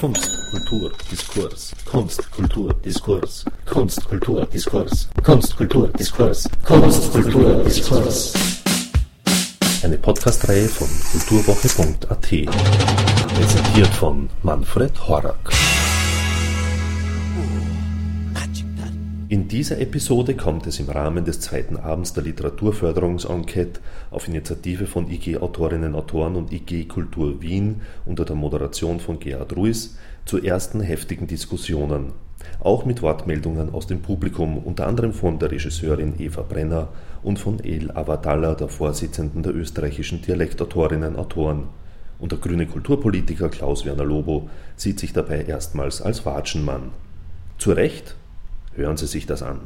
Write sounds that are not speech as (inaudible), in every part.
Kunst, Kultur, Diskurs. Kunst, Kultur, Diskurs. Kunst, Kultur, Diskurs. Kunst, Kultur, Diskurs. Kunst, Kultur, Diskurs. Eine Podcastreihe von kulturwoche.at. Präsentiert von Manfred Horak. In dieser Episode kommt es im Rahmen des zweiten Abends der Literaturförderungsenquete auf Initiative von IG Autorinnen Autoren und IG Kultur Wien unter der Moderation von Gerhard Ruiz zu ersten heftigen Diskussionen, auch mit Wortmeldungen aus dem Publikum, unter anderem von der Regisseurin Eva Brenner und von El Avadallah, der Vorsitzenden der österreichischen Dialektautorinnen Autoren. Und der grüne Kulturpolitiker Klaus Werner Lobo sieht sich dabei erstmals als Watschenmann. Zu Recht Hören Sie sich das an.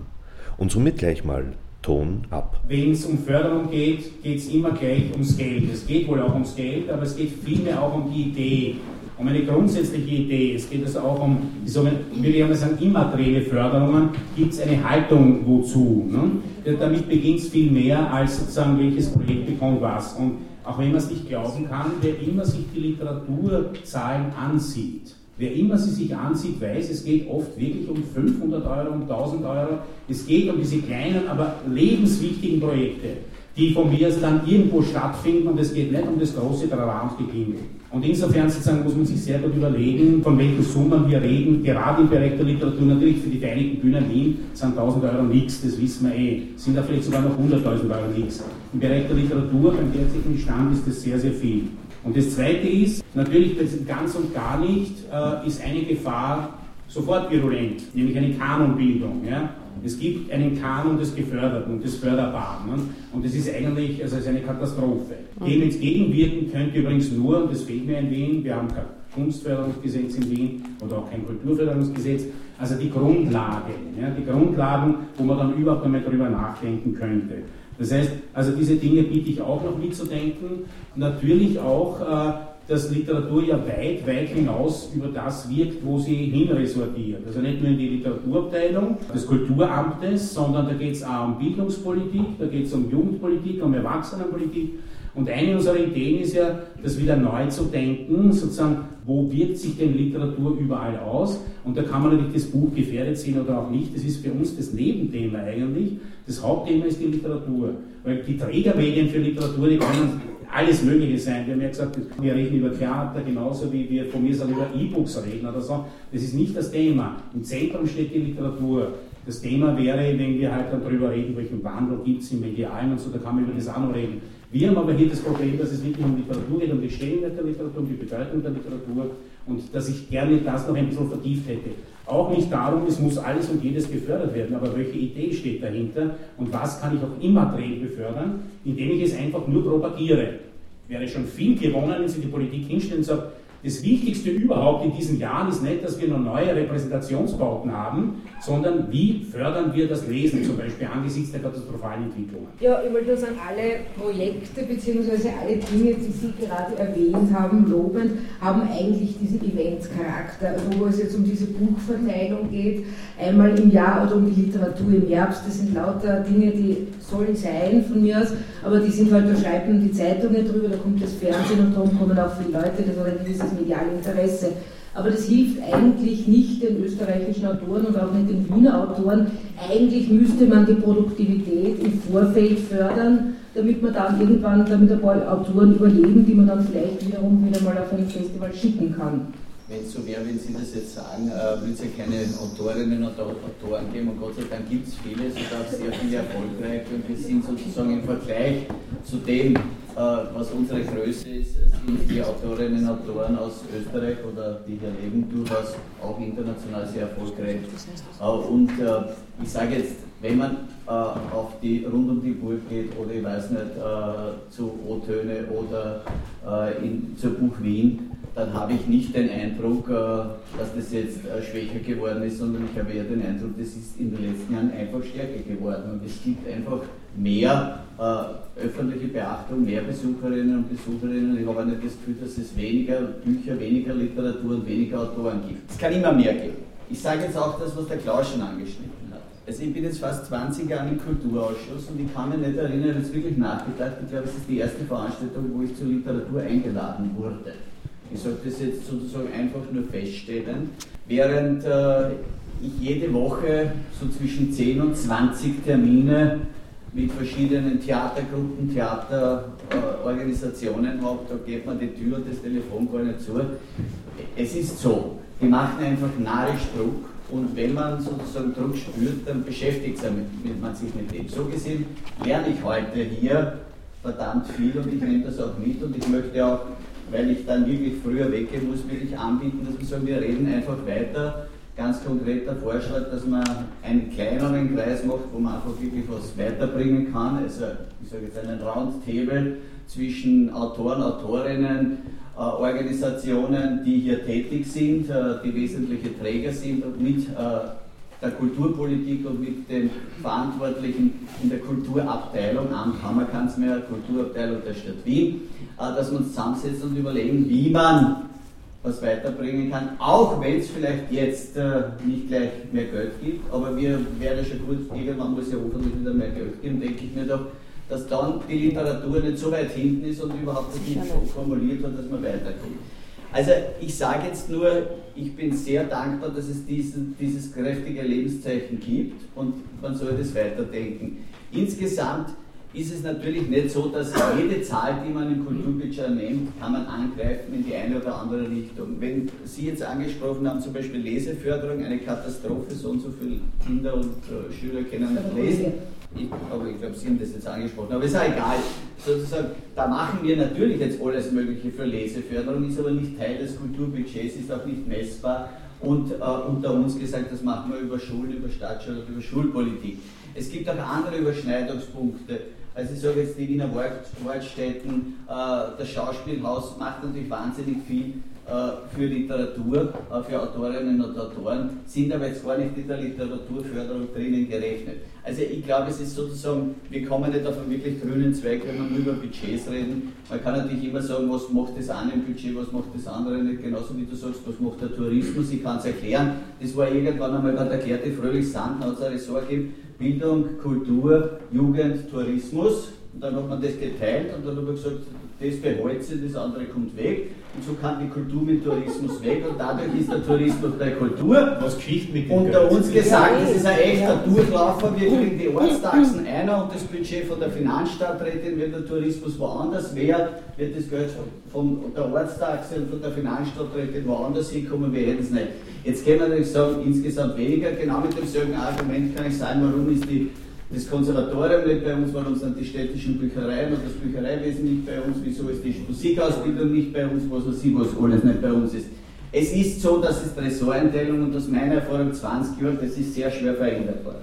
Und somit gleich mal Ton ab. Wenn es um Förderung geht, geht es immer gleich ums Geld. Es geht wohl auch ums Geld, aber es geht vielmehr auch um die Idee, um eine grundsätzliche Idee. Es geht also auch um, die würde ich sagen, immaterielle Förderungen. Gibt es eine Haltung wozu? Ne? Damit beginnt es viel mehr als sozusagen, welches Projekt bekommt was. Und auch wenn man es nicht glauben kann, wer immer sich die Literaturzahlen ansieht, Wer immer sie sich ansieht, weiß, es geht oft wirklich um 500 Euro, um 1000 Euro. Es geht um diese kleinen, aber lebenswichtigen Projekte, die von mir aus dann irgendwo stattfinden und es geht nicht um das große Trara und. Und insofern sozusagen muss man sich sehr gut überlegen, von welchen Summen wir reden. Gerade im Bereich der Literatur, natürlich für die Vereinigten Bühnen Wien sind 1000 Euro nichts, das wissen wir eh. Sind da vielleicht sogar noch 100.000 Euro nichts. Im Bereich der Literatur, beim derzeitigen Stand, ist das sehr, sehr viel. Und das Zweite ist, natürlich ganz und gar nicht, äh, ist eine Gefahr sofort virulent, nämlich eine Kanonbildung. Ja? Es gibt einen Kanon des Geförderten und des Förderbaren. Ne? Und das ist eigentlich also ist eine Katastrophe. Dem entgegenwirken könnte übrigens nur, und das fehlt mir in Wien, wir haben kein Kunstförderungsgesetz in Wien oder auch kein Kulturförderungsgesetz, also die Grundlagen, ja? die Grundlagen, wo man dann überhaupt einmal darüber nachdenken könnte. Das heißt, also diese Dinge biete ich auch noch mitzudenken. Natürlich auch, äh, dass Literatur ja weit, weit hinaus über das wirkt, wo sie hinresortiert. Also nicht nur in die Literaturabteilung des Kulturamtes, sondern da geht es auch um Bildungspolitik, da geht es um Jugendpolitik, um Erwachsenenpolitik. Und eine unserer Ideen ist ja, das wieder neu zu denken, sozusagen, wo wirkt sich denn Literatur überall aus? Und da kann man natürlich das Buch gefährdet sehen oder auch nicht. Das ist für uns das Nebenthema eigentlich. Das Hauptthema ist die Literatur. Weil die Trägermedien für Literatur, die können alles Mögliche sein. Wir haben ja gesagt, wir reden über Theater genauso wie wir von mir sagen über E-Books reden oder so. Das ist nicht das Thema. Im Zentrum steht die Literatur. Das Thema wäre, wenn wir halt darüber reden, welchen Wandel gibt es im Medialen und so, da kann man über das auch noch reden. Wir haben aber hier das Problem, dass es wirklich um Literatur geht, um die Stellenwert der Literatur, um die Bedeutung der Literatur und dass ich gerne das noch ein bisschen vertieft hätte. Auch nicht darum, es muss alles und jedes gefördert werden, aber welche Idee steht dahinter und was kann ich auch immateriell befördern, indem ich es einfach nur propagiere. Wäre schon viel gewonnen, wenn Sie die Politik hinstellen und sagen, das Wichtigste überhaupt in diesen Jahren ist nicht, dass wir noch neue Repräsentationsbauten haben, sondern wie fördern wir das Lesen, zum Beispiel angesichts der katastrophalen Entwicklungen. Ja, ich wollte nur sagen, alle Projekte bzw. alle Dinge, die Sie gerade erwähnt haben, lobend, haben eigentlich diesen Eventcharakter, also wo es jetzt um diese Buchverteilung geht, einmal im Jahr oder um die Literatur im Herbst, das sind lauter Dinge, die sollen sein von mir aus, aber die sind halt, da schreiben die Zeitungen drüber, da kommt das Fernsehen und darum kommen auch viele Leute, das hat ein gewisses mediales Interesse. Aber das hilft eigentlich nicht den österreichischen Autoren und auch nicht den Wiener Autoren. Eigentlich müsste man die Produktivität im Vorfeld fördern, damit man dann irgendwann damit ein paar Autoren überleben, die man dann vielleicht wiederum wieder mal auf ein Festival schicken kann wenn es so wäre, wenn Sie das jetzt sagen, äh, würde es ja keine Autorinnen und Autoren geben und Gott sei Dank gibt es viele, sogar sehr viele erfolgreich und wir sind sozusagen im Vergleich zu dem, äh, was unsere Größe ist, sind die Autorinnen und Autoren aus Österreich oder die hier leben durchaus auch international sehr erfolgreich. Äh, und äh, ich sage jetzt, wenn man äh, auf die rund um die Burg geht oder ich weiß nicht, äh, zu O-Töne oder in, zur Buch Wien, dann habe ich nicht den Eindruck, äh, dass das jetzt äh, schwächer geworden ist, sondern ich habe eher den Eindruck, das ist in den letzten Jahren einfach stärker geworden und es gibt einfach mehr äh, öffentliche Beachtung, mehr Besucherinnen und Besucherinnen. Ich habe auch nicht das Gefühl, dass es weniger Bücher, weniger Literatur und weniger Autoren gibt. Es kann immer mehr geben. Ich sage jetzt auch das, was der Klaus schon angeschnitten hat. Also ich bin jetzt fast 20 Jahre im Kulturausschuss und ich kann mich nicht erinnern, ich habe jetzt wirklich nachgedacht, ich glaube, es ist die erste Veranstaltung, wo ich zur Literatur eingeladen wurde. Ich sage das jetzt sozusagen einfach nur feststellen, während äh, ich jede Woche so zwischen 10 und 20 Termine mit verschiedenen Theatergruppen, Theaterorganisationen habe, da geht man die Tür und das Telefon gar nicht zu. Es ist so, die machen einfach narrisch Druck und wenn man sozusagen Druck spürt, dann beschäftigt man sich mit dem. So gesehen lerne ich heute hier verdammt viel und ich nehme das auch mit und ich möchte auch, weil ich dann wirklich früher weggehen muss, wirklich anbieten, dass wir sagen, wir reden einfach weiter. Ganz konkreter Vorschlag, dass man einen kleineren Kreis macht, wo man einfach wirklich was weiterbringen kann. Also, ich sage jetzt einen Roundtable zwischen Autoren, Autorinnen, äh, Organisationen, die hier tätig sind, äh, die wesentliche Träger sind und mit äh, der Kulturpolitik und mit den Verantwortlichen in der Kulturabteilung am Kammerkanzler, Kulturabteilung der Stadt Wien, äh, dass wir uns zusammensetzen und überlegen, wie man was weiterbringen kann, auch wenn es vielleicht jetzt äh, nicht gleich mehr Geld gibt, aber wir werden schon gut, irgendwann muss ja hoffentlich wieder mehr Geld geben, denke ich mir doch, dass dann die Literatur nicht so weit hinten ist und überhaupt nicht formuliert hat, dass man weiterkommt. Also ich sage jetzt nur, ich bin sehr dankbar, dass es diesen, dieses kräftige Lebenszeichen gibt und man soll das weiterdenken. Insgesamt ist es natürlich nicht so, dass jede Zahl, die man im Kulturbudget nimmt, kann man angreifen in die eine oder andere Richtung. Wenn Sie jetzt angesprochen haben, zum Beispiel Leseförderung, eine Katastrophe, so und so viele Kinder und äh, Schüler können nicht lesen. Ich, aber ich glaube, Sie haben das jetzt angesprochen. Aber ist auch egal. Sozusagen, da machen wir natürlich jetzt alles Mögliche für Leseförderung, ist aber nicht Teil des Kulturbudgets, ist auch nicht messbar. Und äh, unter uns gesagt, das machen wir über Schulen, über Stadtschule, über Schulpolitik. Es gibt auch andere Überschneidungspunkte. Also ich sage jetzt die Wiener Waldstätten, äh, das Schauspielhaus macht natürlich wahnsinnig viel äh, für Literatur, äh, für Autorinnen und Autoren, sind aber jetzt gar nicht in der Literaturförderung drinnen gerechnet. Also ich glaube, es ist sozusagen, wir kommen nicht auf einen wirklich grünen Zweig, wenn wir nur über Budgets reden. Man kann natürlich immer sagen, was macht das eine im Budget, was macht das andere nicht, genauso wie du sagst, was macht der Tourismus, ich kann es erklären. Das war irgendwann einmal bei der Klärte Fröhlich Sand, hat es eine Ressort gegeben, Bildung, Kultur, Jugend, Tourismus. Und dann hat man das geteilt und dann hat man gesagt, das behält sich, das andere kommt weg. Und so kann die Kultur mit Tourismus weg und dadurch ist der Tourismus bei Kultur. Was Geschichte mit dem Unter uns gesagt, das ist ein echter Durchlaufer. Wir kriegen die Ortstaxen einer und das Budget von der Finanzstadträtin, wenn der Tourismus woanders wäre, wird das Geld von der Ortstaxe und von der Finanzstadträtin woanders hinkommen, wir hätten es nicht. Jetzt können wir natürlich sagen, insgesamt weniger. Genau mit demselben Argument kann ich sagen, warum ist die das Konservatorium nicht bei uns, warum sind die städtischen Büchereien und das Büchereiwesen nicht bei uns, wieso ist die Musikausbildung nicht bei uns, was weiß ich, was alles nicht bei uns ist. Es ist so, dass es Ressorteinteilung und aus meiner Erfahrung 20 Jahre, das ist sehr schwer veränderbar.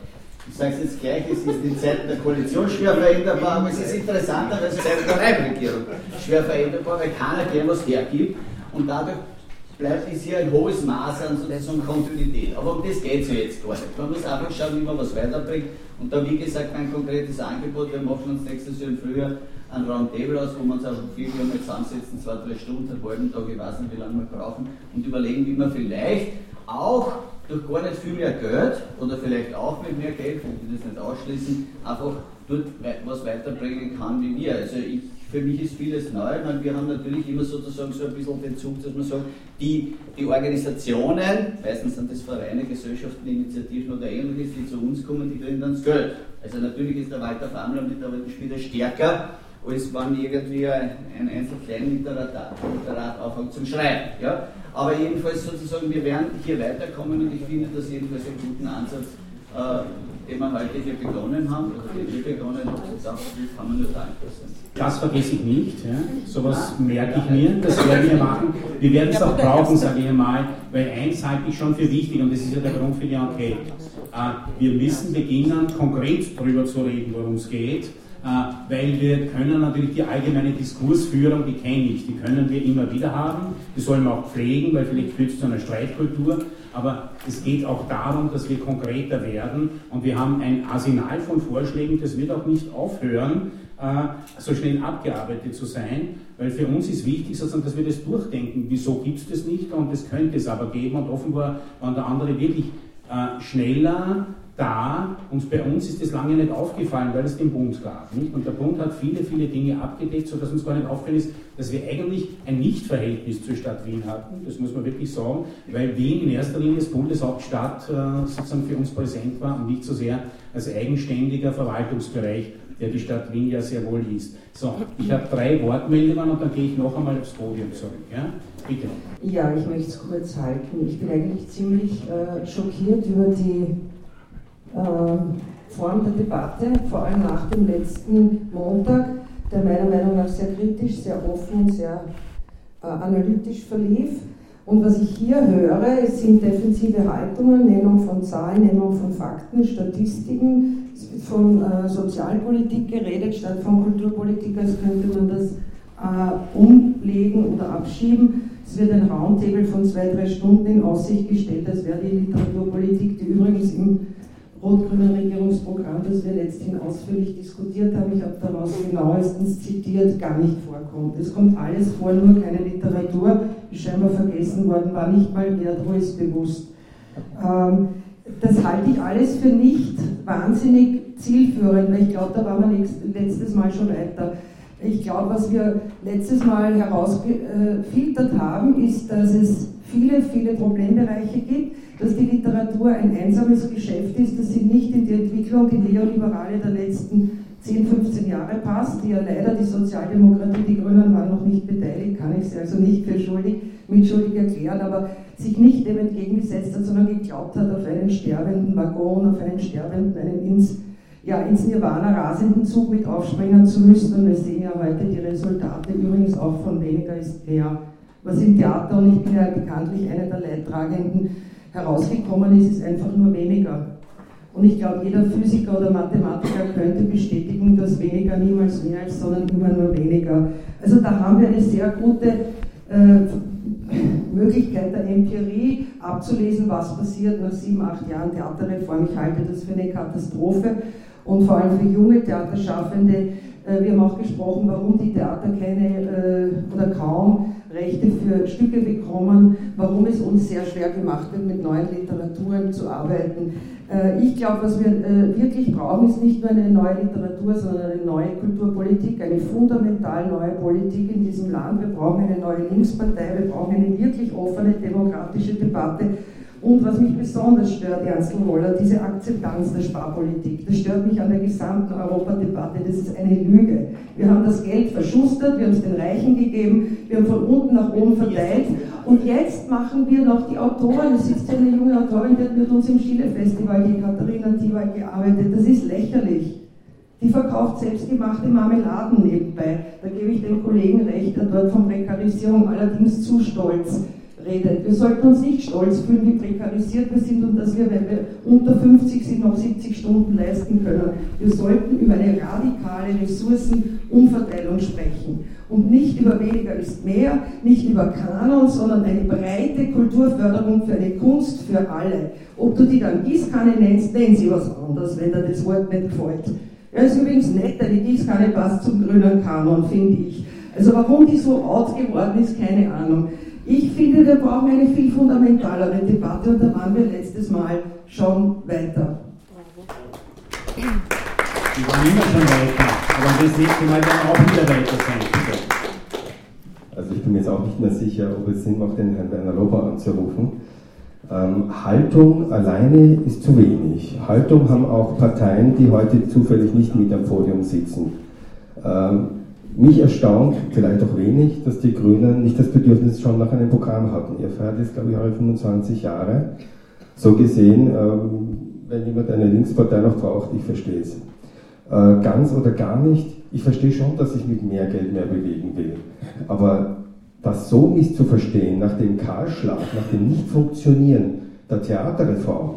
Ich sage es jetzt gleich, es ist in Zeiten der Koalition schwer veränderbar, aber es ist interessanterweise seit der Reichsregierung schwer veränderbar, weil keiner gern was hergibt und dadurch bleibt ist hier ein hohes Maß an sozusagen Kontinuität. Aber um das geht es ja jetzt gar nicht. Man muss einfach schauen, wie man was weiterbringt. Und da, wie gesagt, mein konkretes Angebot, wir machen uns nächstes Jahr im Frühjahr ein Roundtable aus, wo wir uns auch viel mal zusammensetzen, zwei, drei Stunden, einen halben Tag, ich weiß nicht, wie lange wir brauchen, und überlegen, wie man vielleicht auch durch gar nicht viel mehr Geld oder vielleicht auch mit mehr Geld, ich will das nicht ausschließen, einfach dort was weiterbringen kann wie wir. Also ich für mich ist vieles neu. Meine, wir haben natürlich immer sozusagen so ein bisschen den Zug, dass man sagt, die, die Organisationen, meistens sind das Vereine, Gesellschaften, Initiativen oder ähnliches, die zu uns kommen, die kriegen dann das Geld. Also natürlich ist der Walter Famler mit der wieder stärker, als wenn irgendwie ein, ein Einzelkleinliterat anfängt zum Schreiben. Ja? Aber jedenfalls sozusagen, wir werden hier weiterkommen und ich finde das jedenfalls einen guten Ansatz. Äh, den wir heute hier begonnen haben, oder den wir begonnen haben, dafür kann man nur dankbar sein. Das vergesse ich nicht, ja. sowas merke ich mir, das werden wir machen. Wir werden es auch brauchen, sage ich einmal, weil eins halte ich schon für wichtig und das ist ja der Grund für die Enquete. Äh, wir müssen beginnen, konkret darüber zu reden, worum es geht äh, weil wir können natürlich die allgemeine Diskursführung, die kenne ich, die können wir immer wieder haben, die sollen wir auch pflegen, weil vielleicht führt es zu einer Streitkultur, aber es geht auch darum, dass wir konkreter werden. Und wir haben ein Arsenal von Vorschlägen, das wird auch nicht aufhören, äh, so schnell abgearbeitet zu sein, weil für uns ist wichtig, sozusagen, dass wir das durchdenken, wieso gibt es das nicht? Und das könnte es aber geben. Und offenbar waren der andere wirklich äh, schneller da und bei uns ist das lange nicht aufgefallen, weil es den Bund gab. Nicht? Und der Bund hat viele, viele Dinge abgedeckt, sodass uns gar nicht aufgefallen ist, dass wir eigentlich ein Nichtverhältnis zur Stadt Wien hatten. Das muss man wirklich sagen, weil Wien in erster Linie als Bundeshauptstadt äh, sozusagen für uns präsent war und nicht so sehr als eigenständiger Verwaltungsbereich, der die Stadt Wien ja sehr wohl ist. So, ich habe drei Wortmeldungen und dann gehe ich noch einmal aufs Podium zurück. Ja? Bitte. Ja, ich möchte es kurz halten. Ich bin eigentlich ziemlich äh, schockiert über die Form der Debatte, vor allem nach dem letzten Montag, der meiner Meinung nach sehr kritisch, sehr offen und sehr äh, analytisch verlief. Und was ich hier höre, sind defensive Haltungen, Nennung von Zahlen, Nennung von Fakten, Statistiken, es wird von äh, Sozialpolitik geredet, statt von Kulturpolitik, als könnte man das äh, umlegen oder abschieben. Es wird ein Roundtable von zwei, drei Stunden in Aussicht gestellt, als wäre die Literaturpolitik, die übrigens im rot-grünen Regierungsprogramm, das wir letzthin ausführlich diskutiert haben, ich habe daraus genauestens zitiert, gar nicht vorkommt. Es kommt alles vor, nur keine Literatur, die scheinbar vergessen worden war, nicht mal Gerdruis bewusst. Ähm, das halte ich alles für nicht wahnsinnig zielführend, weil ich glaube, da waren wir letztes Mal schon weiter. Ich glaube, was wir letztes Mal herausgefiltert haben, ist, dass es viele, viele Problembereiche gibt, dass die Literatur ein einsames Geschäft ist, dass sie nicht in die Entwicklung, die neoliberale der letzten 10, 15 Jahre passt, die ja leider die Sozialdemokratie, die Grünen waren noch nicht beteiligt, kann ich sie also nicht für schuldig, mitschuldig erklären, aber sich nicht dem entgegengesetzt hat, sondern geglaubt hat auf einen sterbenden Waggon, auf einen sterbenden, einen ins, ja, ins Nirvana rasenden Zug mit aufspringen zu müssen. Und wir sehen ja heute die Resultate, übrigens auch von weniger ist mehr. Was im Theater, und ich bin ja bekanntlich eine der Leidtragenden, herausgekommen ist, ist einfach nur weniger. Und ich glaube, jeder Physiker oder Mathematiker könnte bestätigen, dass weniger niemals mehr ist, sondern immer nur weniger. Also da haben wir eine sehr gute äh, Möglichkeit der Empirie abzulesen, was passiert nach sieben, acht Jahren Theaterreform. Ich halte das für eine Katastrophe und vor allem für junge Theaterschaffende. Äh, wir haben auch gesprochen, warum die Theater keine äh, oder kaum Rechte für Stücke bekommen, warum es uns sehr schwer gemacht wird, mit neuen Literaturen zu arbeiten. Äh, ich glaube, was wir äh, wirklich brauchen, ist nicht nur eine neue Literatur, sondern eine neue Kulturpolitik, eine fundamental neue Politik in diesem Land. Wir brauchen eine neue Linkspartei, wir brauchen eine wirklich offene demokratische Debatte und was mich besonders stört, Ernst Woller, diese Akzeptanz der Sparpolitik. Das stört mich an der gesamten Europadebatte. Das ist eine Lüge. Wir haben das Geld verschustert, wir haben es den Reichen gegeben, wir haben von unten nach oben verteilt. Und jetzt machen wir noch die Autoren. Es sitzt eine junge Autorin, die hat mit uns im Chile-Festival, die Katharina Tiwal, gearbeitet. Das ist lächerlich. Die verkauft selbstgemachte Marmeladen nebenbei. Da gebe ich dem Kollegen recht, der dort von Prekarisierung allerdings zu stolz redet. Wir sollten uns nicht stolz fühlen, wie prekarisiert wir sind und dass wir, wenn wir unter 50 sind, noch 70 Stunden leisten können. Wir sollten über eine radikale Ressourcenumverteilung sprechen und nicht über weniger ist mehr, nicht über Kanon, sondern eine breite Kulturförderung für eine Kunst für alle. Ob du die dann Gießkanne nennst, nenn sie was anderes, wenn dir das Wort nicht gefällt. Ja, ist übrigens nett, die Gießkanne passt zum grünen Kanon, finde ich. Also warum die so out geworden ist, keine Ahnung. Ich finde, wir brauchen eine viel fundamentalere Debatte und da waren wir letztes Mal schon weiter. Wir waren immer schon weiter, aber das nächste Mal werden wir auch wieder weiter sein. Also ich bin mir jetzt auch nicht mehr sicher, ob es Sinn macht, den Herrn Werner Lober anzurufen. Ähm, Haltung alleine ist zu wenig. Haltung haben auch Parteien, die heute zufällig nicht mit am Podium sitzen. Ähm, mich erstaunt, vielleicht auch wenig, dass die Grünen nicht das Bedürfnis schon nach einem Programm hatten. Ihr feiert jetzt, glaube ich, eure 25 Jahre. So gesehen, ähm, wenn jemand eine Linkspartei noch braucht, ich verstehe es. Äh, ganz oder gar nicht, ich verstehe schon, dass ich mit mehr Geld mehr bewegen will. Aber das so misszuverstehen, nach dem Kahlschlag, nach dem Nichtfunktionieren der Theaterreform,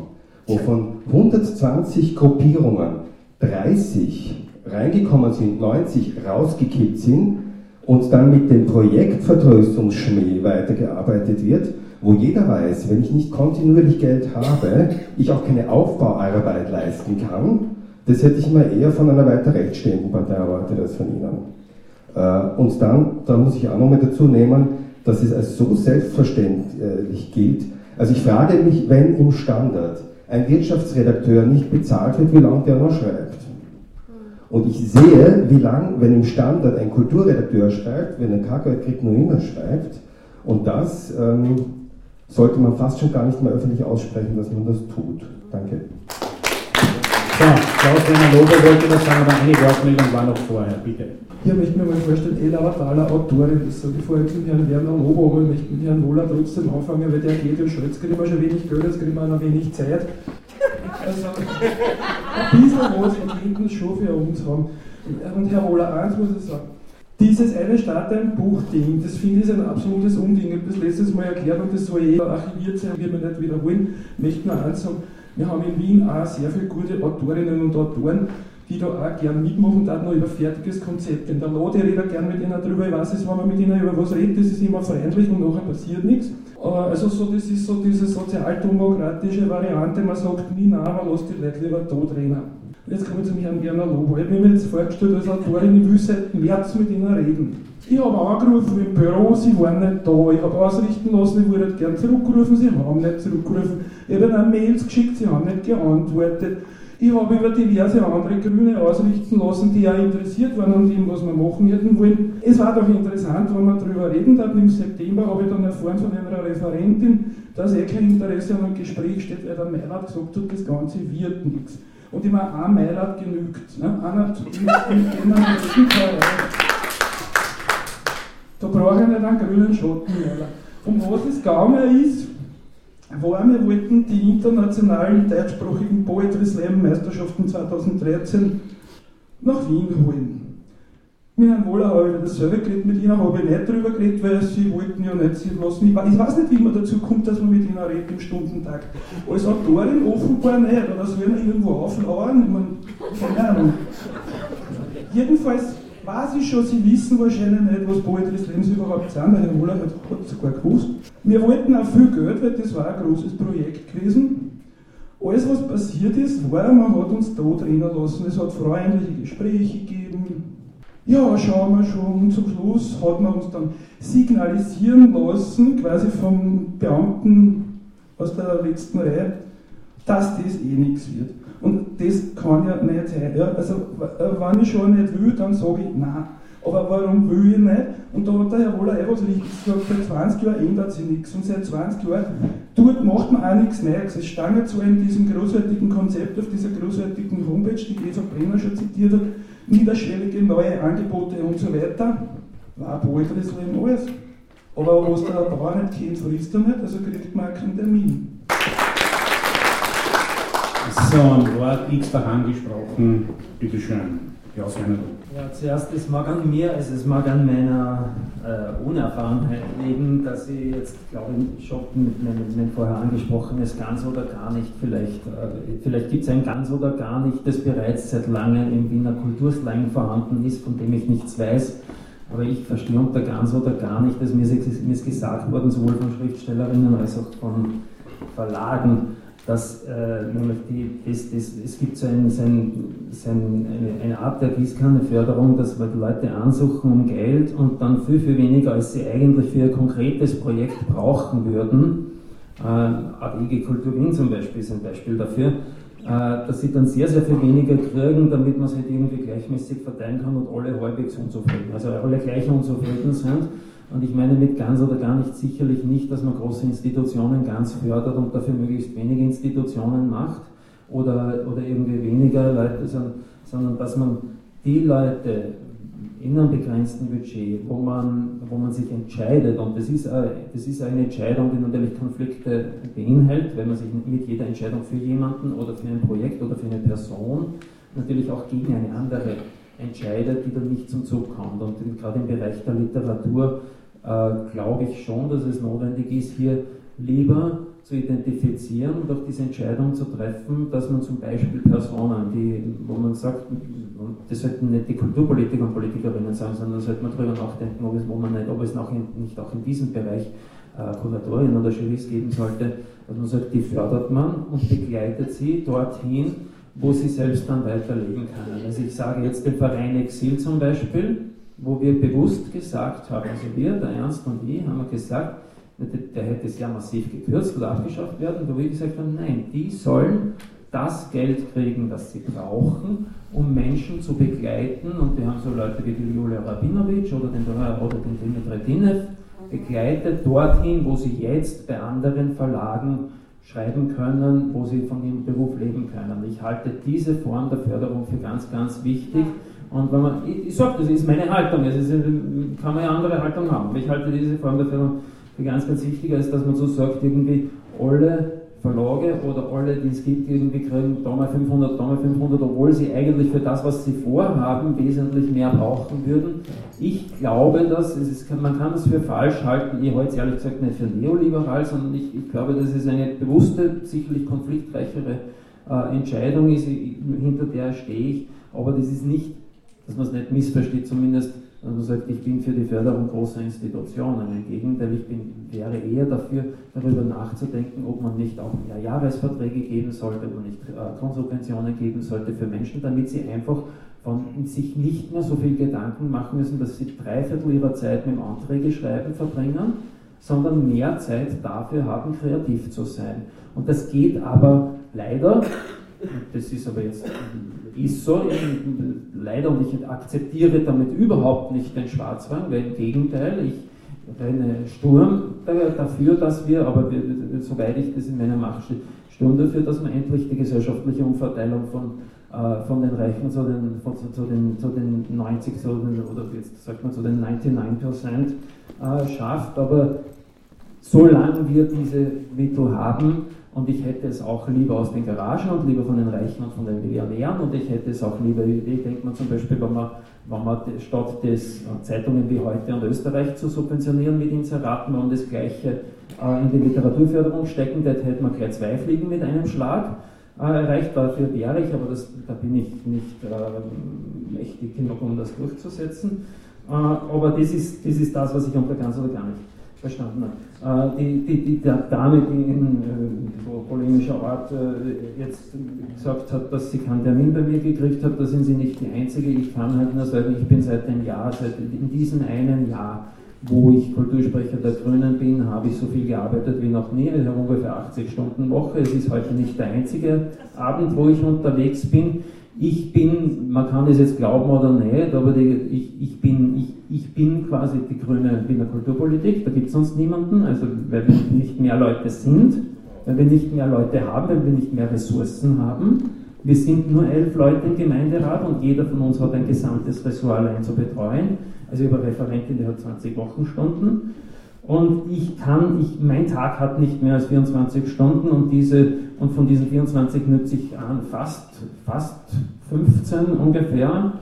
wo von 120 Gruppierungen 30 reingekommen sind, 90 rausgekippt sind und dann mit dem Projekt Vertröstungsschmäh weitergearbeitet wird, wo jeder weiß, wenn ich nicht kontinuierlich Geld habe, ich auch keine Aufbauarbeit leisten kann, das hätte ich immer eher von einer weiter rechts stehenden Partei erwartet als von Ihnen. Äh, und dann, da muss ich auch nochmal dazu nehmen, dass es als so selbstverständlich gilt. Also ich frage mich, wenn im Standard ein Wirtschaftsredakteur nicht bezahlt wird, wie lange der noch schreibt. Und ich sehe, wie lange, wenn im Standard ein Kulturredakteur schreibt, wenn Geld kriegt, nur immer schreibt. Und das ähm, sollte man fast schon gar nicht mehr öffentlich aussprechen, dass man das tut. Danke. So, Klaus-Werner Lobe wollte das sagen, aber eine Wortmeldung war noch vorher, bitte. Hier möchte ich mir mal vorstellen, Ella Thaler Autorin so bevor ich mit Herrn Werner Lobo, aber ich möchte mit Herrn Wohler trotzdem anfangen, weil der geht und Scholz kriegen wir schon wenig Geld, jetzt kriegen wir noch wenig Zeit. Also, ein bisschen was von hinten schon für uns haben. Und Herr Wohler, eins muss ich sagen, dieses eine Stadt ein Buch-Ding, das finde ich ein absolutes Unding. Ich habe das letztes Mal erklärt und das soll eh archiviert sein, wir nicht wiederholen. Ich möchte nur eins sagen, wir haben in Wien auch sehr viele gute Autorinnen und Autoren, die da auch gern mitmachen, da noch über fertiges Konzept. Denn der Lade redet gern mit ihnen drüber, ich weiß es, wenn man mit ihnen über was redet, das ist immer freundlich und nachher passiert nichts. Also so, das ist so diese sozialdemokratische Variante, man sagt nie nein, man lässt die Leute lieber tot rennen. Jetzt kommen Sie mich an Werner Lobo. Ich habe mir jetzt vorgestellt als Autorin, ich will seit März mit Ihnen reden. Ich habe angerufen im Büro, Sie waren nicht da. Ich habe ausrichten lassen, ich würde gern zurückrufen, Sie haben nicht zurückgerufen. Ich habe Ihnen Mails geschickt, Sie haben nicht geantwortet. Ich habe über diverse andere Grüne ausrichten lassen, die ja interessiert waren an dem, was wir machen hätten wollen. Es war doch interessant, wenn wir darüber reden hatten. Im September habe ich dann erfahren von einer Referentin, dass eh kein Interesse an einem Gespräch steht, weil der Meirat gesagt hat, das Ganze wird nichts. Und immer ein Meirat genügt. Ne? Einer Da brauche ich nicht einen grünen Schatten mehr. Um was es gegangen ist, war, wir wollten die internationalen deutschsprachigen Poetry Slam Meisterschaften 2013 nach Wien holen. Mit Herrn Wohler habe ich dasselbe geredet, mit Ihnen habe ich nicht darüber geredet, weil Sie wollten ja nicht sie lassen. Ich weiß nicht, wie man dazu kommt, dass man mit Ihnen redet im Stundentakt. Als Autorin offenbar nicht, oder soll man irgendwo auflauern? Ich meine, keine Ahnung. Jedenfalls ich schon, Sie wissen wahrscheinlich nicht, was Poetry Slams überhaupt sind, der Herr Wohler hat es sogar gewusst. Wir wollten auch viel Geld, weil das war ein großes Projekt gewesen. Alles, was passiert ist, war, man hat uns da drinnen lassen. Es hat freundliche Gespräche gegeben, ja, schauen wir schon. Und zum Schluss hat man uns dann signalisieren lassen, quasi vom Beamten aus der letzten Reihe, dass das eh nichts wird. Und das kann ja nicht sein. Ja, also, wenn ich schon nicht will, dann sage ich nein. Aber warum will ich nicht? Und da hat der Herr Wohler eh was richtig gesagt, seit 20 Jahren ändert sich nichts. Und seit 20 Jahren dort macht man auch nichts Neues. Es stand zwar in diesem großartigen Konzept, auf dieser großartigen Homepage, die Eva Brenner schon zitiert hat, niederschwellige neue Angebote und so weiter, war Poetry Slam alles. Aber was der Bauer nicht kennt, frisst er nicht, also kriegt man keinen Termin. So, ein Wort x-fach angesprochen, bitteschön. Ja, ja, zuerst, es mag an mir, also es mag an meiner äh, Unerfahrenheit liegen, dass ich jetzt, glaube ich, schon mit meinem vorher angesprochenes ganz oder gar nicht, vielleicht, äh, vielleicht gibt es ein ganz oder gar nicht, das bereits seit langem im Wiener Kulturslang vorhanden ist, von dem ich nichts weiß. Aber ich verstehe unter ganz oder gar nicht, dass mir ist gesagt worden, sowohl von Schriftstellerinnen als auch von Verlagen, dass äh, die, das, das, es gibt so, ein, so, ein, eine, eine, Art der Gießkannenförderung, dass wir die Leute ansuchen um Geld und dann viel, viel weniger, als sie eigentlich für ein konkretes Projekt brauchen würden. Äh, AG Kultur Wien zum Beispiel ist ein Beispiel dafür, äh, dass sie dann sehr, sehr viel weniger kriegen, damit man es halt irgendwie gleichmäßig verteilen kann und alle halbwegs unzufrieden, also alle gleich unzufrieden sind. Und ich meine mit ganz oder gar nicht sicherlich nicht, dass man große Institutionen ganz fördert und dafür möglichst wenige Institutionen macht oder, oder irgendwie weniger Leute, sondern, sondern dass man die Leute in einem begrenzten Budget, wo man, wo man sich entscheidet, und das ist, das ist eine Entscheidung, die natürlich Konflikte beinhaltet, wenn man sich mit jeder Entscheidung für jemanden oder für ein Projekt oder für eine Person natürlich auch gegen eine andere entscheidet, die dann nicht zum Zug kommt. Und gerade im Bereich der Literatur äh, glaube ich schon, dass es notwendig ist, hier lieber zu identifizieren und auch diese Entscheidung zu treffen, dass man zum Beispiel Personen, die, wo man sagt, das sollten nicht die Kulturpolitiker und Politikerinnen sein, sondern da sollte man darüber nachdenken, ob es, wo man nicht, ob es noch in, nicht auch in diesem Bereich äh, Kuratorien oder Jurys geben sollte, dass man sagt, die fördert man und begleitet sie dorthin, wo sie selbst dann weiterleben können. Also ich sage jetzt den Verein Exil zum Beispiel, wo wir bewusst gesagt haben, also wir, der Ernst und ich, haben gesagt, der hätte sehr massiv gekürzt oder abgeschafft werden, wo wir gesagt haben, nein, die sollen das Geld kriegen, das sie brauchen, um Menschen zu begleiten. Und wir haben so Leute wie die Julia Rabinovic oder den, oder den Dimitri Dinev begleitet dorthin, wo sie jetzt bei anderen Verlagen schreiben können, wo sie von ihrem Beruf leben können. Ich halte diese Form der Förderung für ganz, ganz wichtig. Und wenn man, ich, ich sage, das ist meine Haltung, es ist, kann man ja andere Haltung haben, ich halte diese Form der Förderung für ganz, ganz wichtig, als dass man so sagt, irgendwie alle Verlage oder alle, die es gibt, irgendwie kriegen da mal 500, da mal 500, obwohl sie eigentlich für das, was sie vorhaben, wesentlich mehr brauchen würden. Ich glaube, dass ist, man kann das für falsch halten. Ich halte es ehrlich gesagt nicht für neoliberal, sondern ich, ich glaube, dass es eine bewusste, sicherlich konfliktreichere äh, Entscheidung ist, hinter der stehe ich. Aber das ist nicht, dass man es nicht missversteht, zumindest dass man sagt, ich bin für die Förderung großer Institutionen. Im Gegenteil, ich bin, wäre eher dafür, darüber nachzudenken, ob man nicht auch mehr Jahresverträge geben sollte, ob man nicht äh, Konsubventionen geben sollte für Menschen, damit sie einfach von sich nicht mehr so viel Gedanken machen müssen, dass sie drei Viertel ihrer Zeit mit dem Anträge schreiben verbringen, sondern mehr Zeit dafür haben, kreativ zu sein. Und das geht aber leider das ist aber jetzt ist so, leider und ich akzeptiere damit überhaupt nicht den Schwarzwang, weil im Gegenteil, ich renne Sturm dafür, dass wir, aber wir, soweit ich das in meiner Macht stehe, Sturm dafür, dass man endlich die gesellschaftliche Umverteilung von, äh, von den Reichen zu den, von, zu, den, zu den 90 zu den, oder jetzt sagt man zu den 99 Prozent äh, schafft. Aber solange wir diese Mittel haben, und ich hätte es auch lieber aus den Garagen und lieber von den Reichen und von den Millionären und ich hätte es auch lieber, ich denke mal zum Beispiel, wenn man, wenn man statt des äh, Zeitungen wie heute und Österreich zu subventionieren mit Inseraten und das Gleiche äh, in die Literaturförderung stecken, dann hätte man gleich zwei Fliegen mit einem Schlag äh, erreicht. Dafür wäre ich, aber das, da bin ich nicht mächtig genug, um das durchzusetzen. Aber das ist, das ist das, was ich unter ganz oder gar nicht verstanden. Äh, die, die, die Dame, die in äh, polemischer Art äh, jetzt gesagt hat, dass sie keinen Termin bei mir gekriegt hat, da sind sie nicht die Einzige. Ich kann halt nur sagen, ich bin seit einem Jahr, seit in diesem einen Jahr, wo ich Kultursprecher der Grünen bin, habe ich so viel gearbeitet wie noch nie. Ich habe ungefähr 80 Stunden Woche. Es ist heute nicht der einzige Abend, wo ich unterwegs bin ich bin, man kann das jetzt glauben oder nicht, aber die, ich, ich, bin, ich, ich bin quasi die grüne Wiener Kulturpolitik, da gibt es sonst niemanden, also weil wir nicht mehr Leute sind, weil wir nicht mehr Leute haben, weil wir nicht mehr Ressourcen haben. Wir sind nur elf Leute im Gemeinderat und jeder von uns hat ein gesamtes Ressort allein zu betreuen. Also über Referentin, die hat 20 Wochenstunden. Und ich kann, ich, mein Tag hat nicht mehr als 24 Stunden und, diese, und von diesen 24 nütze ich an fast, fast 15 ungefähr,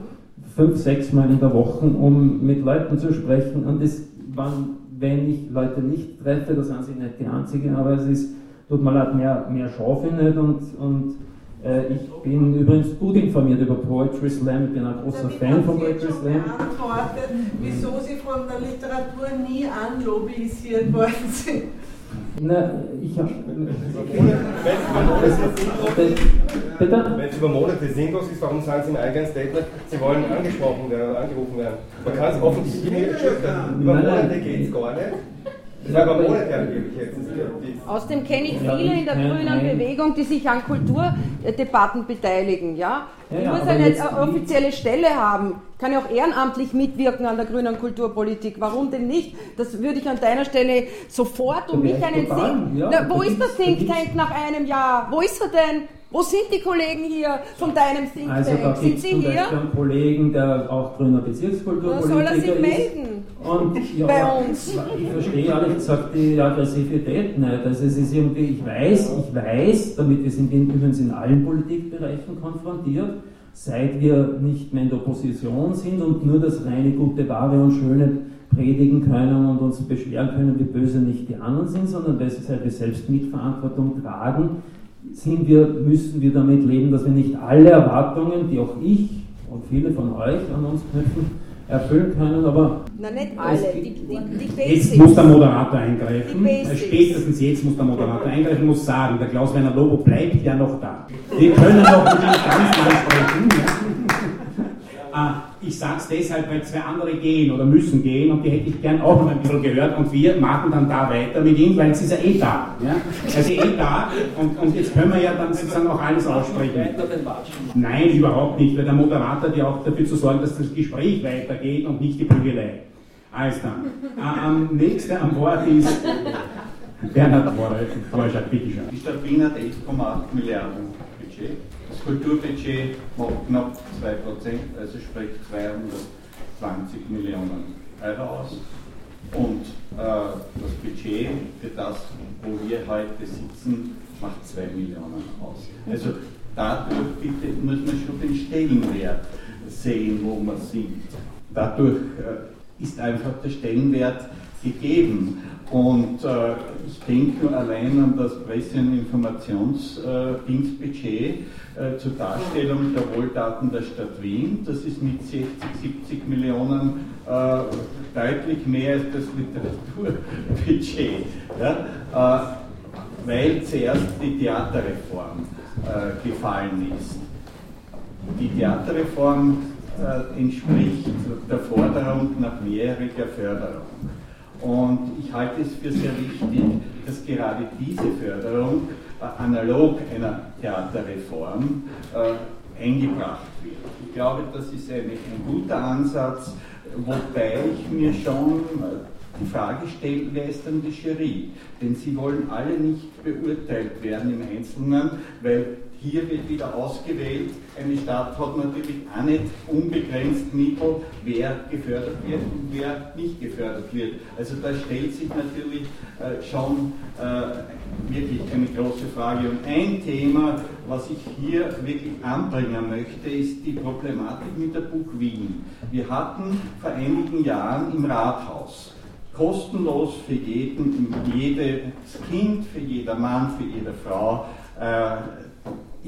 fünf, sechs Mal in der Woche, um mit Leuten zu sprechen. Und das, wann, wenn ich Leute nicht treffe, das sind sie nicht die einzigen, aber es ist, tut mir leid, mehr, mehr schaffe ich nicht und, und äh, ich bin übrigens gut informiert über Poetry Slam, ich bin ein großer Damit Fan von Poetry Slam. beantwortet, wieso Sie von der Literatur nie anlobbyisiert worden sind. Na, ich habe. Bitte? Wenn es über Monate sinnlos ist, warum sagen Sie im eigenen Statement, Sie wollen angesprochen werden, angerufen werden? Man kann es offensichtlich über Monate geht es gar nicht. Außerdem kenne ich viele in der grünen Bewegung, die sich an Kulturdebatten beteiligen. Ja? Ich ja, muss eine offizielle Stelle haben, kann ja auch ehrenamtlich mitwirken an der grünen Kulturpolitik. Warum denn nicht? Das würde ich an deiner Stelle sofort um mich einen Think. Ja, wo ist das Think Tank nach einem Jahr? Wo ist er denn? Wo sind die Kollegen hier von deinem Think also Tank? Also sind sie zum hier? Einen Kollegen, der auch grüner Bezirkskulturpolitiker soll er sich melden? Und, (laughs) ja, bei uns. Ich verstehe ehrlich gesagt die Aggressivität nicht. Also es ist irgendwie, ich weiß, ich weiß, damit wir sind übrigens in allen Politikbereichen konfrontiert, seit wir nicht mehr in der Opposition sind und nur das reine gute, wahre und schöne predigen können und uns beschweren können, wie böse nicht die anderen sind, sondern weil wir selbst Mitverantwortung tragen, sind wir, müssen wir damit leben, dass wir nicht alle Erwartungen, die auch ich und viele von euch an uns knüpfen, erfüllen können, aber. Na, nicht alle, die, die, die Jetzt muss der Moderator eingreifen. Spätestens jetzt muss der Moderator eingreifen, muss sagen, der Klaus-Werner Lobo bleibt ja noch da. Wir können noch mit ihm ganz lang sprechen. äh, ich sage es deshalb, weil zwei andere gehen oder müssen gehen und die hätte ich gern auch noch ein bisschen gehört und wir machen dann da weiter mit ihnen, weil es ist ja eh da. Ja? Also eh da und, und jetzt können wir ja dann sozusagen auch alles aussprechen. Nein, überhaupt nicht, weil der Moderator hat ja auch dafür zu sorgen, dass das Gespräch weitergeht und nicht die Prügelei. Alles dann. Äh, am nächsten am Wort ist Bernhard Vorschlag, bitteschön. Die Stadt Wien hat 11,8 Milliarden Budget. Kulturbudget macht knapp 2%, also sprich 220 Millionen Euro aus. Und äh, das Budget für das, wo wir heute sitzen, macht 2 Millionen aus. Also dadurch bitte, muss man schon den Stellenwert sehen, wo man sieht. Dadurch äh, ist einfach der Stellenwert gegeben. Und äh, ich denke nur allein an das Presse- und Informationsdienstbudget äh, zur Darstellung der Wohltaten der Stadt Wien. Das ist mit 60, 70 Millionen äh, deutlich mehr als das Literaturbudget. Ja? Äh, weil zuerst die Theaterreform äh, gefallen ist. Die Theaterreform äh, entspricht der Forderung nach mehrjähriger Förderung. Und ich halte es für sehr wichtig, dass gerade diese Förderung äh, analog einer Theaterreform äh, eingebracht wird. Ich glaube, das ist eine, ein guter Ansatz, wobei ich mir schon äh, die Frage stelle, wer ist dann die Jury? Denn sie wollen alle nicht beurteilt werden im Einzelnen, weil hier wird wieder ausgewählt. Eine Stadt hat natürlich auch nicht unbegrenzt Mittel, wer gefördert wird und wer nicht gefördert wird. Also da stellt sich natürlich äh, schon äh, wirklich eine große Frage. Und ein Thema, was ich hier wirklich anbringen möchte, ist die Problematik mit der Burg Wien. Wir hatten vor einigen Jahren im Rathaus kostenlos für jeden, jedes Kind, für jeder Mann, für jede Frau äh,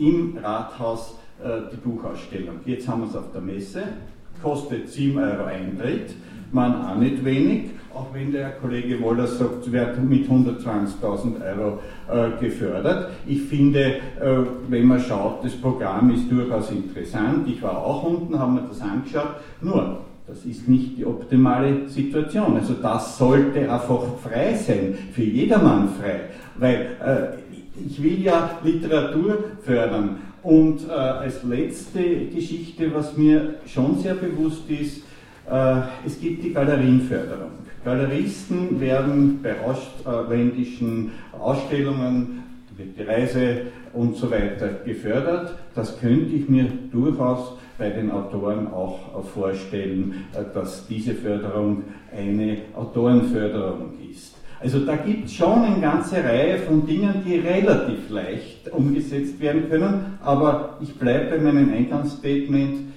im Rathaus äh, die Buchausstellung. Jetzt haben wir es auf der Messe, kostet 7 Euro Eintritt, man auch nicht wenig, auch wenn der Kollege Woller sagt, wird mit 120.000 Euro äh, gefördert. Ich finde, äh, wenn man schaut, das Programm ist durchaus interessant. Ich war auch unten, habe mir das angeschaut. Nur, das ist nicht die optimale Situation. Also das sollte einfach frei sein, für jedermann frei. Weil äh, ich will ja Literatur fördern. Und äh, als letzte Geschichte, was mir schon sehr bewusst ist, äh, es gibt die Galerienförderung. Galeristen werden bei ausländischen Ausstellungen, die Reise und so weiter gefördert. Das könnte ich mir durchaus bei den Autoren auch vorstellen, äh, dass diese Förderung eine Autorenförderung ist. Also da gibt es schon eine ganze Reihe von Dingen, die relativ leicht umgesetzt werden können, aber ich bleibe bei meinem Eingangsstatement,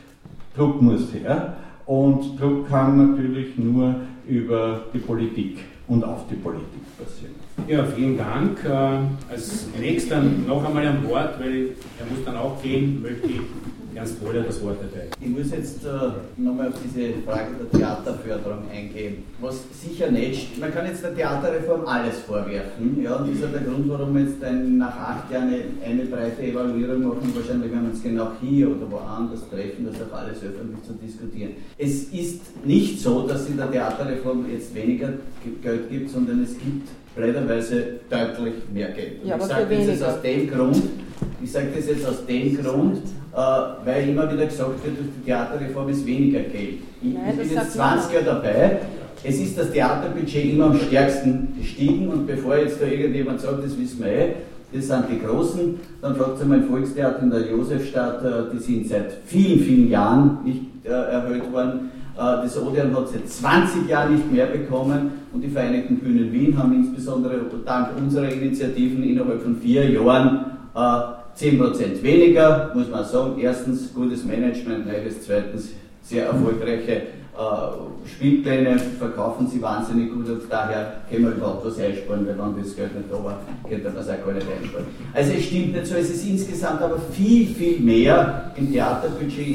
Druck muss her und Druck kann natürlich nur über die Politik und auf die Politik passieren. Ja, vielen Dank. Äh, als nächster noch einmal an Wort, weil er muss dann auch gehen, möchte ich Ernst Wohler das Wort dabei. Ich muss jetzt äh, nochmal auf diese Frage der Theaterförderung eingehen. Was sicher nicht, man kann jetzt der Theaterreform alles vorwerfen. Ja, und das ist ja der Grund, warum wir jetzt ein, nach acht Jahren eine, eine, breite Evaluierung machen. Wahrscheinlich werden wir uns genau hier oder woanders treffen, das auch alles öffentlich zu diskutieren. Es ist nicht so, dass es in der Theaterreform jetzt weniger Geld gibt, sondern es gibt blöderweise deutlich mehr Geld. Ja, ich sage das jetzt aus dem Grund, ich sage das jetzt aus dem Grund, weil immer wieder gesagt wird, durch die Theaterreform ist weniger Geld. Ich, Nein, bin jetzt 20 Jahre dabei. Es ist das Theaterbudget immer am stärksten gestiegen und bevor jetzt da irgendjemand sagt, das wissen wir eh, das sind die Großen, dann fragt sich mein Volkstheater in der Josefstadt, äh, die sind seit vielen, vielen Jahren nicht äh, erhöht worden. Das Odeon hat seit 20 Jahren nicht mehr bekommen und die Vereinigten Bühnen Wien haben insbesondere dank unserer Initiativen innerhalb von vier Jahren 10% weniger, muss man sagen. Erstens gutes Management, beides. Zweitens sehr erfolgreiche äh, Spielpläne, verkaufen sie wahnsinnig gut und daher können wir überhaupt was einsparen, weil wenn das Geld nicht da war, könnte man es auch gar nicht einsparen. Also es stimmt nicht so, es ist insgesamt aber viel, viel mehr im Theaterbudget,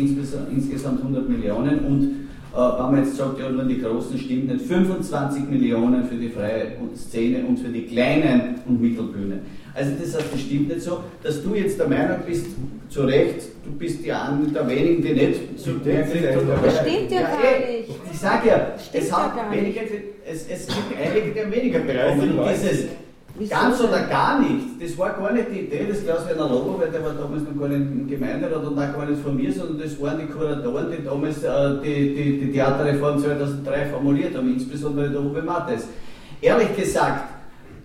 insgesamt 100 Millionen und wenn man jetzt sagt, ja, nur die Großen stimmt nicht, 25 Millionen für die freie Szene und für die kleinen und Mittelbühnen. Also das heißt, das stimmt nicht so, dass du jetzt der Meinung bist, zu Recht, du bist die eine der wenigen, die nicht so mehr kriegt. Das stimmt ja, ja gar eh, nicht. Ich sage ja, es, hat ja weniger, es, es gibt einige, die weniger bekommen. Und dieses Wieso? ganz oder gar nicht, das war gar nicht die Idee des Klaus-Werner Lobo, weil der war damals noch gar nicht im Gemeinderat und auch gar nicht von mir, sondern das waren die Kuratoren, die damals äh, die, die, die Theaterreform 2003 formuliert haben, insbesondere der Uwe Mattes. Ehrlich gesagt,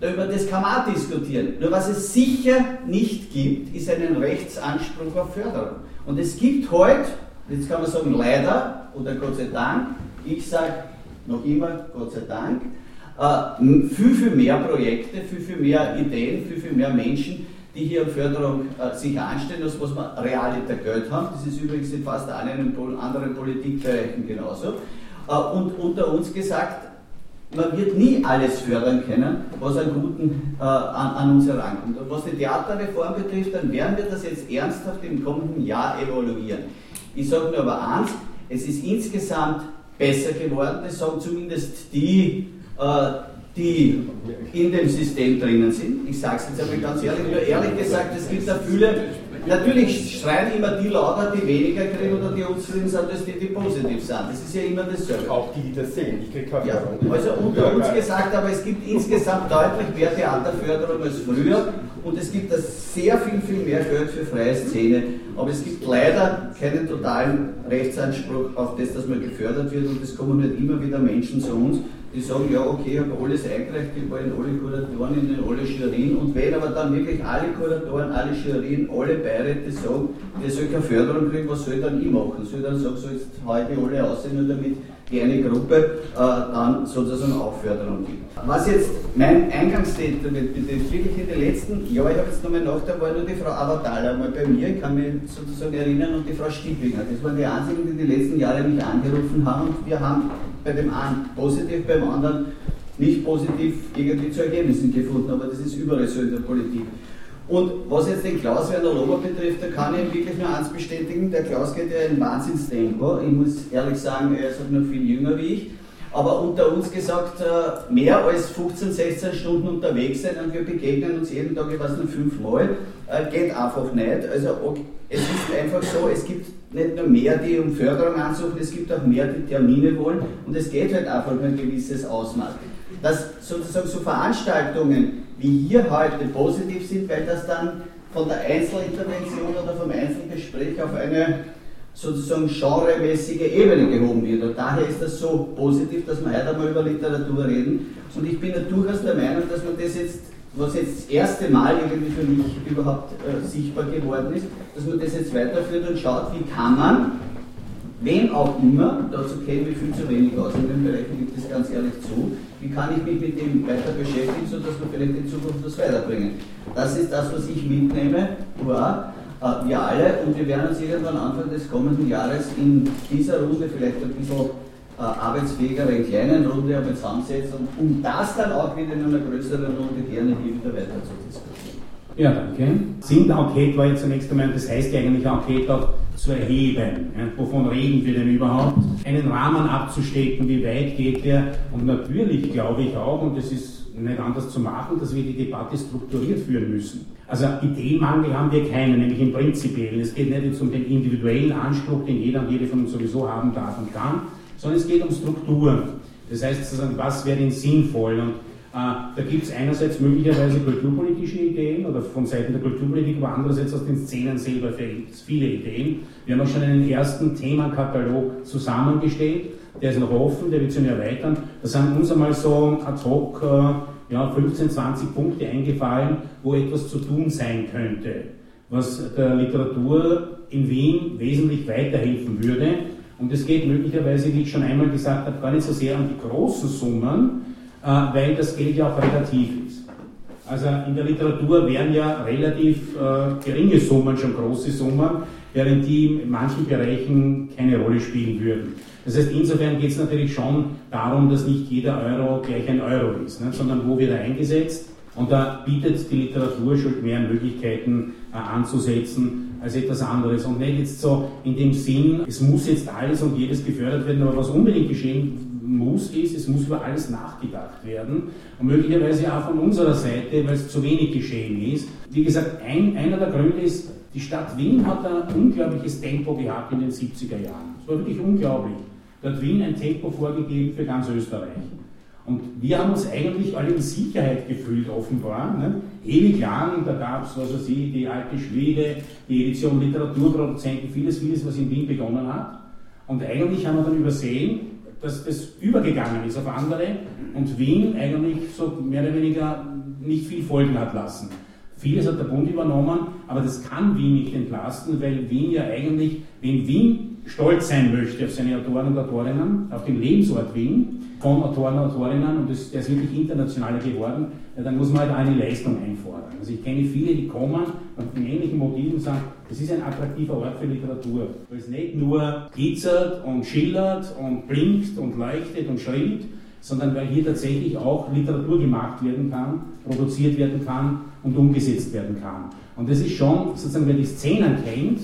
über das kann man auch diskutieren. Nur was es sicher nicht gibt, ist einen Rechtsanspruch auf Förderung. Und es gibt heute, jetzt kann man sagen leider oder Gott sei Dank, ich sage noch immer Gott sei Dank, viel, viel mehr Projekte, viel, viel mehr Ideen, viel, viel mehr Menschen, die hier Förderung äh, sich anstellen, als was wir realiter Geld haben. Das ist übrigens in fast allen anderen Politikbereichen genauso. Äh, und unter uns gesagt, man wird nie alles fördern können, was an Guten äh, an, an, uns herankommt. Und was die Theaterreform betrifft, dann werden wir das jetzt ernsthaft im kommenden Jahr evaluieren. Ich sage nur aber eins, es ist insgesamt besser geworden, das sagen zumindest die, äh, die in dem System drinnen sind. Ich sage es jetzt einmal ganz ehrlich, nur ehrlich gesagt, es gibt da viele Natürlich schreien immer die lauter, die weniger kriegen oder die unzufrieden sind, als die, die positiv sind. Das ist ja immer dasselbe. Auch die, die das sehen. Ich kriege keine ja, Also unter uns gesagt, aber es gibt insgesamt deutlich mehr Theaterförderung als früher und es gibt sehr viel, viel mehr Geld für freie Szene. Aber es gibt leider keinen totalen Rechtsanspruch auf das, dass man gefördert wird und es kommen nicht immer wieder Menschen zu uns, die sagen, ja okay, ich habe alles eingereicht, ich war in alle Kuratoren, in alle Jurien und wenn aber dann wirklich alle Kuratoren, alle Jurien, alle Beiräte sagen, der soll keine Förderung kriegen, was soll dann ich machen? Soll ich dann sagen, so jetzt heute alle aussehen, nur damit die eine Gruppe äh, dann sozusagen auch Förderung gibt. Was jetzt mein Eingangsstatement betrifft, wirklich in den letzten Jahren, ich habe jetzt nochmal nach, da war nur die Frau Avatala mal bei mir, ich kann mich sozusagen erinnern, und die Frau Stieblinger. Das waren die einzigen, die die letzten Jahre mich angerufen haben und wir haben bei dem einen positiv, beim anderen nicht positiv irgendwie zu Ergebnissen gefunden, aber das ist überall so in der Politik. Und was jetzt den Klaus Werner Lober betrifft, da kann ich wirklich nur eins bestätigen, der Klaus geht ja in Wahnsinnstempo. Ich muss ehrlich sagen, er ist halt noch viel jünger wie ich. Aber unter uns gesagt, äh, mehr als 15, 16 Stunden unterwegs sein und wir begegnen uns jeden Tag, ich weiß nicht, fünfmal, äh, geht einfach nicht. Also es ist einfach so, es gibt nicht nur mehr, die um Förderung ansuchen, es gibt auch mehr, die Termine wollen und es geht halt einfach nur ein gewisses Ausmaß. Dass sozusagen so Veranstaltungen wie hier heute positiv sind, weil das dann von der Einzelintervention oder vom Einzelgespräch auf eine sozusagen genremäßige Ebene gehoben wird. Und daher ist das so positiv, dass wir heute einmal über Literatur reden. Und ich bin ja durchaus der Meinung, dass man das jetzt, was jetzt das erste Mal irgendwie für mich überhaupt äh, sichtbar geworden ist, dass man das jetzt weiterführt und schaut, wie kann man wem auch immer, dazu kennen wir viel zu wenig aus, in den Bereichen gibt es ganz ehrlich zu, wie kann ich mich mit dem weiter beschäftigen, sodass wir vielleicht in Zukunft das weiterbringen. Das ist das, was ich mitnehme, hurra, äh, wir alle, und wir werden uns irgendwann Anfang des kommenden Jahres in dieser Runde vielleicht ein bisschen äh, arbeitsfähiger, in kleinen Runde aber zusammensetzen, um das dann auch wieder in einer größeren Runde gerne hier wieder weiter zu diskutieren. Ja, danke. Sinn der Enquete war jetzt zunächst einmal, das heißt ja eigentlich Enquete auch zu erheben. Ja, wovon reden wir denn überhaupt? Einen Rahmen abzustecken, wie weit geht der? Und natürlich glaube ich auch, und das ist nicht anders zu machen, dass wir die Debatte strukturiert führen müssen. Also Ideenmangel haben wir keinen, nämlich im Prinzipiellen. Es geht nicht um den individuellen Anspruch, den jeder und jede von uns sowieso haben darf und kann, sondern es geht um Strukturen. Das heißt, was wäre denn sinnvoll? Und da gibt es einerseits möglicherweise kulturpolitische Ideen oder von Seiten der Kulturpolitik, aber andererseits aus den Szenen selber viele Ideen. Wir haben auch schon einen ersten Themenkatalog zusammengestellt, der ist noch offen, der wird sich erweitern. Da sind uns einmal so ad hoc äh, ja, 15, 20 Punkte eingefallen, wo etwas zu tun sein könnte, was der Literatur in Wien wesentlich weiterhelfen würde. Und es geht möglicherweise, wie ich schon einmal gesagt habe, gar nicht so sehr an die großen Summen, äh, weil das Geld ja auch relativ ist. Also in der Literatur wären ja relativ äh, geringe Summen schon große Summen, während die in manchen Bereichen keine Rolle spielen würden. Das heißt, insofern geht es natürlich schon darum, dass nicht jeder Euro gleich ein Euro ist, ne, sondern wo wird er eingesetzt. Und da bietet die Literatur schon mehr Möglichkeiten äh, anzusetzen, als etwas anderes und nicht jetzt so in dem Sinn, es muss jetzt alles und jedes gefördert werden, aber was unbedingt geschehen muss, ist, es muss über alles nachgedacht werden und möglicherweise auch von unserer Seite, weil es zu wenig geschehen ist. Wie gesagt, ein, einer der Gründe ist, die Stadt Wien hat ein unglaubliches Tempo gehabt in den 70er Jahren. Es war wirklich unglaublich. Da hat Wien ein Tempo vorgegeben für ganz Österreich. Und wir haben uns eigentlich alle in Sicherheit gefühlt, offenbar. Ne? Ewig lang, da gab es, was weiß ich, die alte Schwede, die Edition Literaturproduzenten, vieles, vieles, was in Wien begonnen hat. Und eigentlich haben wir dann übersehen, dass das übergegangen ist auf andere und Wien eigentlich so mehr oder weniger nicht viel Folgen hat lassen. Vieles hat der Bund übernommen, aber das kann Wien nicht entlasten, weil Wien ja eigentlich, wenn Wien stolz sein möchte auf seine Autoren und Autorinnen, auf den Lebensort Wien, von Autoren und Autorinnen und das, der ist wirklich internationaler geworden, ja, dann muss man halt eine Leistung einfordern. Also ich kenne viele, die kommen und mit ähnlichen Motiven sagen, das ist ein attraktiver Ort für Literatur, weil es nicht nur glitzert und schillert und blinkt und leuchtet und schrillt, sondern weil hier tatsächlich auch Literatur gemacht werden kann, produziert werden kann und umgesetzt werden kann. Und das ist schon, sozusagen, wer die Szenen kennt,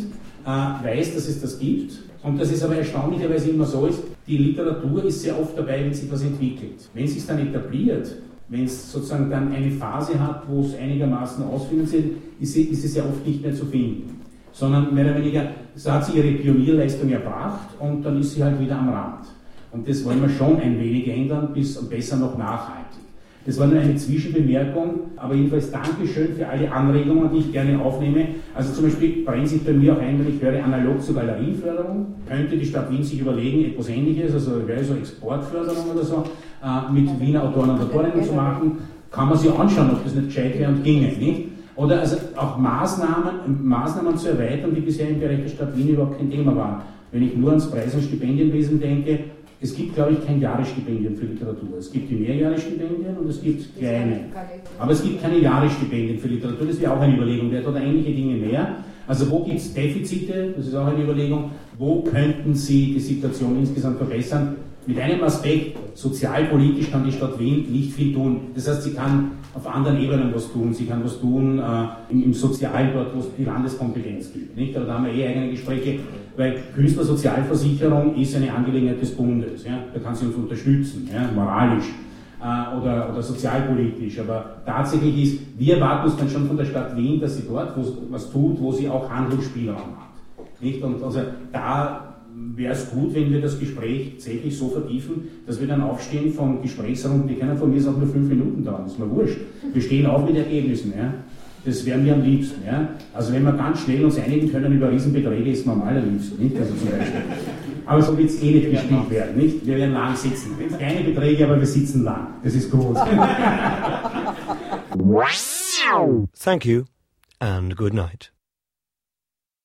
äh, weiß, dass es das gibt und dass es aber erstaunlicherweise immer so ist, die Literatur ist sehr oft dabei, wenn sich etwas entwickelt. Wenn es sich dann etabliert, wenn es sozusagen dann eine Phase hat, wo es einigermaßen ausfinanziert ist, ist es ja oft nicht mehr zu finden. Sondern mehr oder weniger, so hat sie ihre Pionierleistung erbracht und dann ist sie halt wieder am Rand. Und das wollen wir schon ein wenig ändern, bis besser noch nachhaltig. Das war nur eine Zwischenbemerkung, aber jedenfalls Dankeschön für alle Anregungen, die ich gerne aufnehme. Also zum Beispiel brennt sich bei mir auch ein, wenn ich höre analog zur Galerienförderung. Könnte die Stadt Wien sich überlegen, etwas ähnliches, also so Exportförderung oder so, äh, mit Wiener Autoren und Autorinnen zu machen. Kann man sich anschauen, ob das nicht gescheit wäre und ginge, nicht? Oder also auch Maßnahmen, Maßnahmen zu erweitern, die bisher im Bereich der Stadt Wien überhaupt kein Thema waren. Wenn ich nur ans Preis- und Stipendienwesen denke, es gibt, glaube ich, kein Jahresstipendium für Literatur. Es gibt die Mehrjahresstipendien und es gibt kleine. Aber es gibt keine Jahresstipendien für Literatur. Das wäre auch eine Überlegung. Wer hat oder ähnliche Dinge mehr? Also wo gibt es Defizite? Das ist auch eine Überlegung. Wo könnten Sie die Situation insgesamt verbessern? Mit einem Aspekt, sozialpolitisch kann die Stadt Wien nicht viel tun. Das heißt, sie kann auf anderen Ebenen was tun. Sie kann was tun äh, im, im Sozialen, dort, wo es die Landeskompetenz gibt. Nicht? Aber da haben wir eh eigene Gespräche, weil Künstlersozialversicherung ist eine Angelegenheit des Bundes. Ja? Da kann sie uns unterstützen, ja? moralisch äh, oder, oder sozialpolitisch. Aber tatsächlich ist, wir erwarten uns dann schon von der Stadt Wien, dass sie dort was tut, wo sie auch Handlungsspielraum hat. Nicht? Und also da wäre es gut, wenn wir das Gespräch tatsächlich so vertiefen, dass wir dann aufstehen von Gesprächsrunden, die können von mir auch nur fünf Minuten dauern, ist mir wurscht. Wir stehen auf mit Ergebnissen. Ja? Das wären wir am liebsten. Ja? Also wenn wir ganz schnell uns einigen können über Riesenbeträge, ist man am allerliebsten. Nicht? Also zum Beispiel. Aber so wird es eh nicht gespielt werden. Nicht? Wir werden lang sitzen. Keine Beträge, aber wir sitzen lang. Das ist groß. (laughs) Thank you and good night.